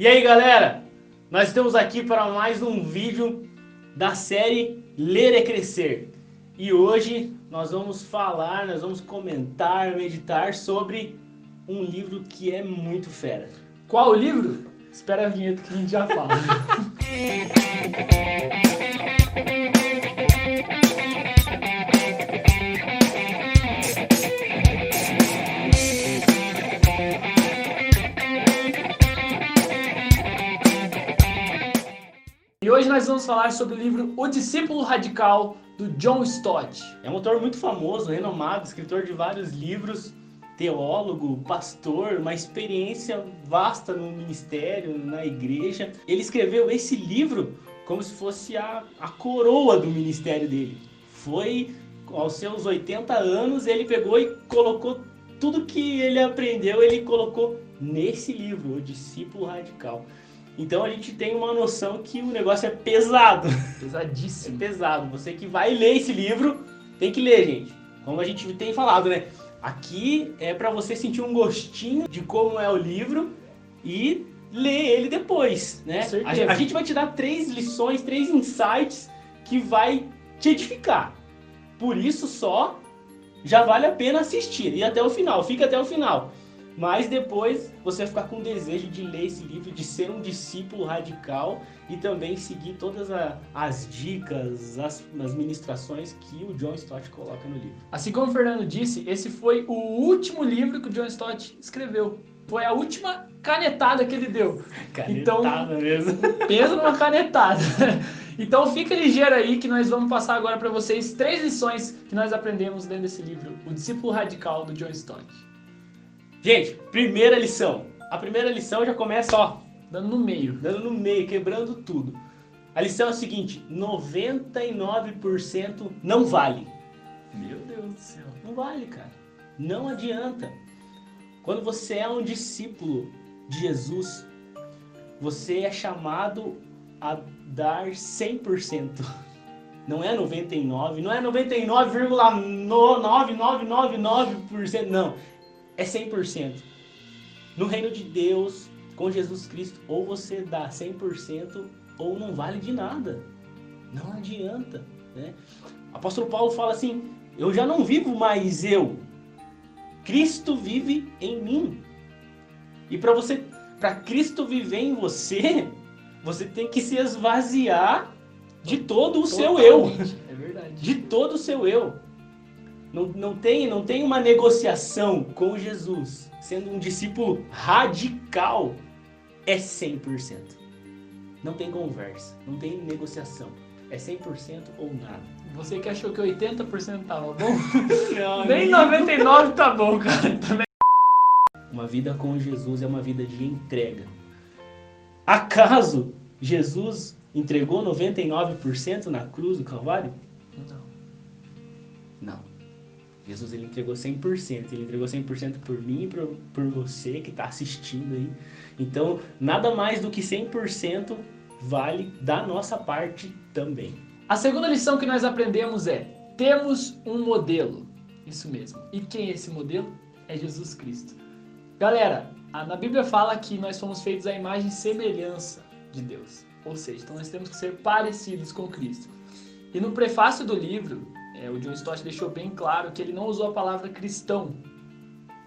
E aí, galera? Nós estamos aqui para mais um vídeo da série Ler é Crescer. E hoje nós vamos falar, nós vamos comentar, meditar sobre um livro que é muito fera. Qual o livro? Espera a vinheta que a gente já fala. falar sobre o livro O Discípulo Radical, do John Stott. É um autor muito famoso, renomado, escritor de vários livros, teólogo, pastor, uma experiência vasta no ministério, na igreja. Ele escreveu esse livro como se fosse a, a coroa do ministério dele. Foi aos seus 80 anos, ele pegou e colocou tudo que ele aprendeu, ele colocou nesse livro, O Discípulo Radical. Então a gente tem uma noção que o negócio é pesado. É Pesadíssimo. pesado. Você que vai ler esse livro, tem que ler, gente. Como a gente tem falado, né? Aqui é para você sentir um gostinho de como é o livro e ler ele depois, né? A, a gente vai te dar três lições, três insights que vai te edificar. Por isso só já vale a pena assistir e até o final. Fica até o final. Mas depois você vai ficar com desejo de ler esse livro, de ser um discípulo radical e também seguir todas a- as dicas, as, as ministrações que o John Stott coloca no livro. Assim como o Fernando disse, esse foi o último livro que o John Stott escreveu. Foi a última canetada que ele deu. Então- Canetada mesmo. Pensa numa canetada. Então fica ligeiro aí que nós vamos passar agora para vocês três lições que nós aprendemos dentro desse livro, O Discípulo Radical do John Stott. Gente, primeira lição. A primeira lição já começa, ó, Dando no meio. dando no meio, quebrando tudo. A lição é a seguinte: 99% não vale. Meu Deus do céu. Não vale, cara. Não adianta. Quando você é um discípulo de Jesus, você é chamado a dar 100%. Não é 99, não é 99,9999%, não. É 100%. No reino de Deus, com Jesus Cristo, ou você dá 100% ou não vale de nada. Não adianta, né? Apóstolo Paulo fala assim: "Eu já não vivo mais eu. Cristo vive em mim". E para você, para Cristo viver em você, você tem que se esvaziar de todo o seu eu Totalmente. É verdade. de todo o seu eu. Não, não, tem, não tem uma negociação com Jesus. Sendo um discípulo radical, é 100%. Não tem conversa, não tem negociação. É 100% ou nada. Você que achou que 80% tava bom, Não, nem 99 tá bom, cara. Também. Uma vida com Jesus é uma vida de entrega. Acaso Jesus entregou 99% na cruz do Calvário? Não. Não. Jesus ele entregou 100%. Ele entregou 100% por mim e por, por você que está assistindo aí. Então, nada mais do que 100% vale da nossa parte também. A segunda lição que nós aprendemos é: temos um modelo. Isso mesmo. E quem é esse modelo? É Jesus Cristo. Galera, na Bíblia fala que nós fomos feitos à imagem e semelhança de Deus. Ou seja, então nós temos que ser parecidos com Cristo. E no prefácio do livro, é, o John Stott deixou bem claro que ele não usou a palavra cristão,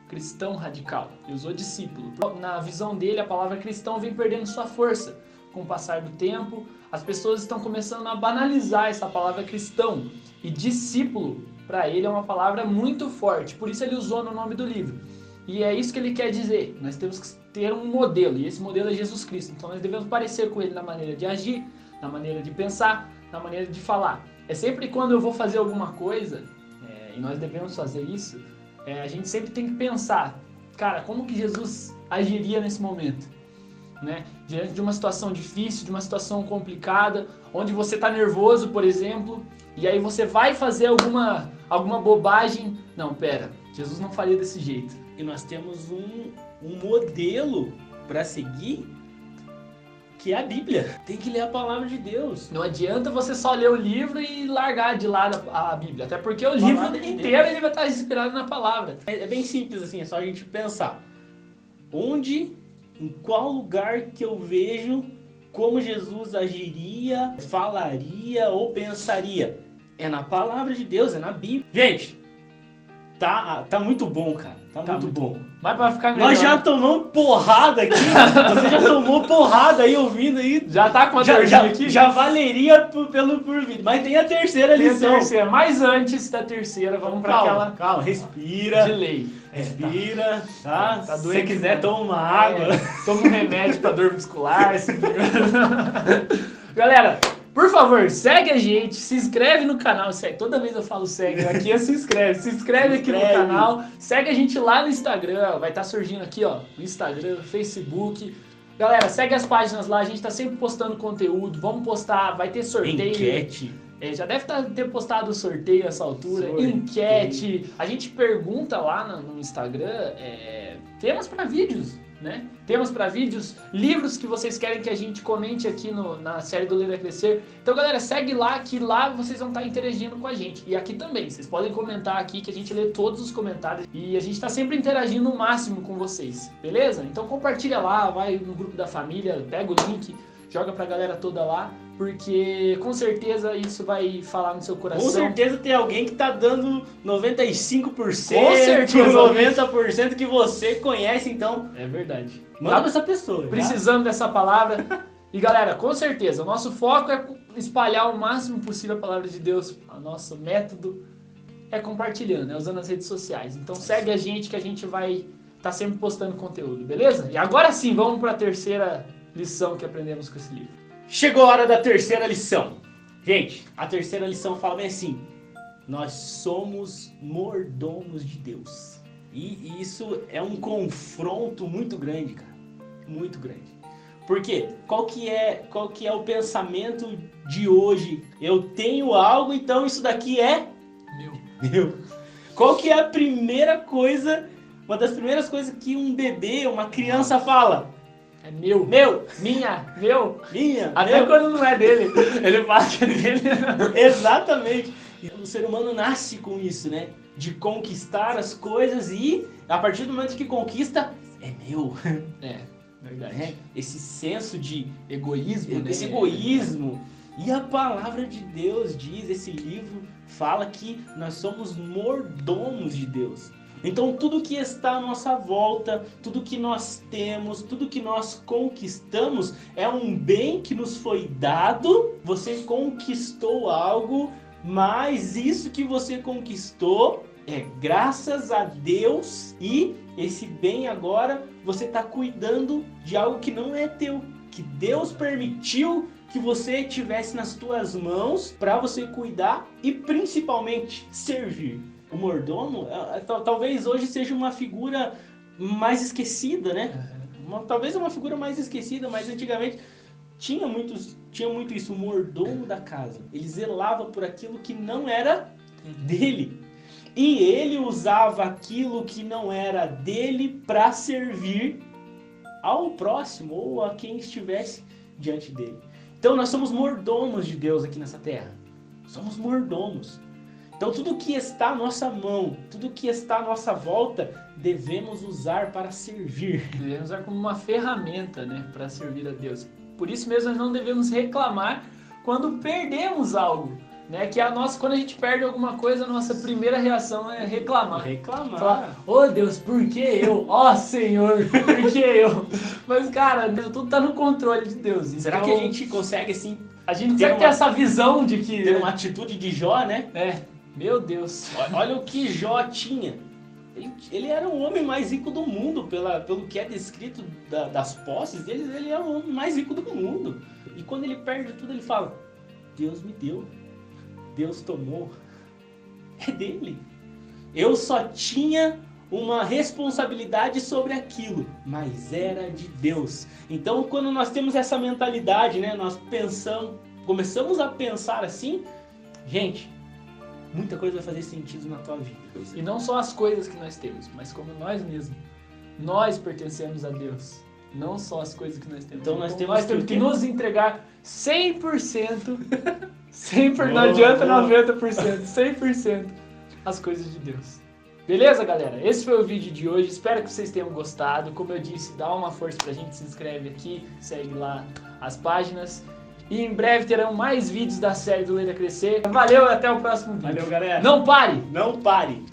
cristão radical, ele usou discípulo. Na visão dele, a palavra cristão vem perdendo sua força com o passar do tempo. As pessoas estão começando a banalizar essa palavra cristão e discípulo para ele é uma palavra muito forte. Por isso ele usou no nome do livro. E é isso que ele quer dizer. Nós temos que ter um modelo e esse modelo é Jesus Cristo. Então nós devemos parecer com ele na maneira de agir, na maneira de pensar, na maneira de falar. É sempre quando eu vou fazer alguma coisa é, e nós devemos fazer isso. é, a gente sempre tem que pensar, cara, como que Jesus agiria nesse momento? Né? Diante de uma situação difícil, de uma situação complicada, onde você está nervoso, por exemplo, e aí você vai fazer alguma, alguma bobagem. Não, pera, Jesus não faria desse jeito. E nós temos um, um modelo para seguir que é a Bíblia. Tem que ler a palavra de Deus. Não adianta você só ler o livro e largar de lado a Bíblia, até porque o livro de inteiro Deus. ele vai estar inspirado na palavra. É, é bem simples assim, é só a gente pensar. Onde em qual lugar que eu vejo como Jesus agiria, falaria ou pensaria? É na palavra de Deus, é na Bíblia. Gente, tá, tá muito bom, cara. Tá, Tá muito, muito bom. Mas pra ficar melhor. Nós já tomamos porrada aqui. Você já tomou porrada aí ouvindo aí. Já tá com a Já, já, aqui? já valeria por- pelo por vídeo. Mas tem a terceira Tem a terceira. Mas antes da terceira, vamos pra calma, aquela calma, respira. de lei. É, tá. Respira, tá? Tá Se você quiser, toma uma água. É, toma um remédio pra dor muscular. se- Galera, por favor, segue a gente, se inscreve no canal. Segue. Toda vez eu falo segue, aqui é se inscreve. Se inscreve aqui no canal. Segue a gente lá no Instagram, vai estar surgindo aqui, ó, no Instagram, Facebook. Galera, segue as páginas lá, a gente tá sempre postando conteúdo. Vamos postar, vai ter sorteio. Enquete. É, já deve tá- ter postado o sorteio nessa altura, Sorteio. enquete. A gente pergunta lá no, no Instagram é, temas para vídeos, né? Temas para vídeos, livros que vocês querem que a gente comente aqui no- na série do Ler Crescer. Então, galera, segue lá que lá vocês vão estar interagindo com a gente. E aqui também, vocês podem comentar aqui que a gente lê todos os comentários e a gente está sempre interagindo o máximo com vocês, beleza? Então compartilha lá, vai no grupo da família, pega o link, joga pra galera toda lá, porque com certeza isso vai falar no seu coração. Com certeza tem alguém que tá dando 95%, Com certeza. 90% que você conhece, então É verdade. manda Tá pra essa pessoa. tá? precisando dessa palavra. E galera, com certeza, o nosso foco é espalhar o máximo possível a palavra de Deus. O nosso método é compartilhando, né? usando as redes sociais. Então segue a gente que a gente vai estar sempre postando conteúdo, beleza? E agora sim, vamos para a terceira lição que aprendemos com esse livro. Chegou a hora da terceira lição. Gente, a terceira lição fala bem assim: nós somos mordomos de Deus. E isso é um confronto muito grande, cara. Muito grande. Por quê? Qual que é, qual que é o pensamento de hoje? Eu tenho algo, então isso daqui é Meu. meu. Qual que é a primeira coisa, uma das primeiras coisas que um bebê, uma criança fala? É meu. Meu, Minha, meu. minha, Até meu. quando não é dele. Ele fala que é dele. Exatamente. O ser humano nasce com isso, né? De conquistar as coisas e, a partir do momento que conquista, é meu. É, verdade. né? Esse senso de Egoísmo, né? esse egoísmo. E a palavra de Deus diz, esse livro fala que nós somos mordomos de Deus. Então tudo que está à nossa volta, tudo que nós temos, tudo que nós conquistamos é um bem que nos foi dado. Você conquistou algo, mas isso que você conquistou é graças a Deus e esse bem agora você está cuidando de algo que não é teu, que Deus permitiu que você tivesse nas tuas mãos para você cuidar e principalmente servir. O mordomo, é, é, tal- talvez hoje seja uma figura mais esquecida, né? Uma- talvez uma figura mais esquecida, mas antigamente tinha muitos, tinha muito isso, o mordomo da casa. Ele zelava por aquilo que não era dele. E ele usava aquilo que não era dele para servir ao próximo ou a quem estivesse diante dele. Então nós somos mordomos de Deus aqui nessa terra. Somos mordomos. Então tudo que está à nossa mão, tudo que está à nossa volta, devemos usar para servir. Devemos usar como uma ferramenta, né, para servir a Deus. Por isso mesmo nós não devemos reclamar quando perdemos algo, né? Que a nossa, quando a gente perde alguma coisa, a nossa primeira reação é reclamar. Reclamar. Falar, ô Deus, por que eu? Ó Senhor, por que eu? Mas cara, Deus, tudo tá no controle de Deus. Será Então, que a gente consegue assim a gente consegue ter uma- essa visão de que ter uma atitude de Jó, né? é, meu Deus. Olha o que Jó tinha. Ele, ele era o homem mais rico do mundo, pela, pelo que é descrito da- das posses deles, ele era o homem mais rico do mundo. E quando ele perde tudo, ele fala: Deus me deu, Deus tomou, é dele. Eu só tinha uma responsabilidade sobre aquilo, mas era de Deus. Então, quando nós temos essa mentalidade, né, nós pensamos, começamos a pensar assim, gente, muita coisa vai fazer sentido na tua vida. E não só as coisas que nós temos, mas como nós mesmos. Nós pertencemos a Deus. Não só as coisas que nós temos. Então nós temos nós que temos que nos entregar 100%. 100%, não Boa, adianta boa. 90%. 100% as coisas de Deus. Beleza, galera? Esse foi o vídeo de hoje. Espero que vocês tenham gostado. Como eu disse, dá uma força pra gente, se inscreve aqui, segue lá as páginas. E em breve terão mais vídeos da série do Lenda Crescer. Valeu e até o próximo vídeo. Valeu, galera. Não pare! Não pare.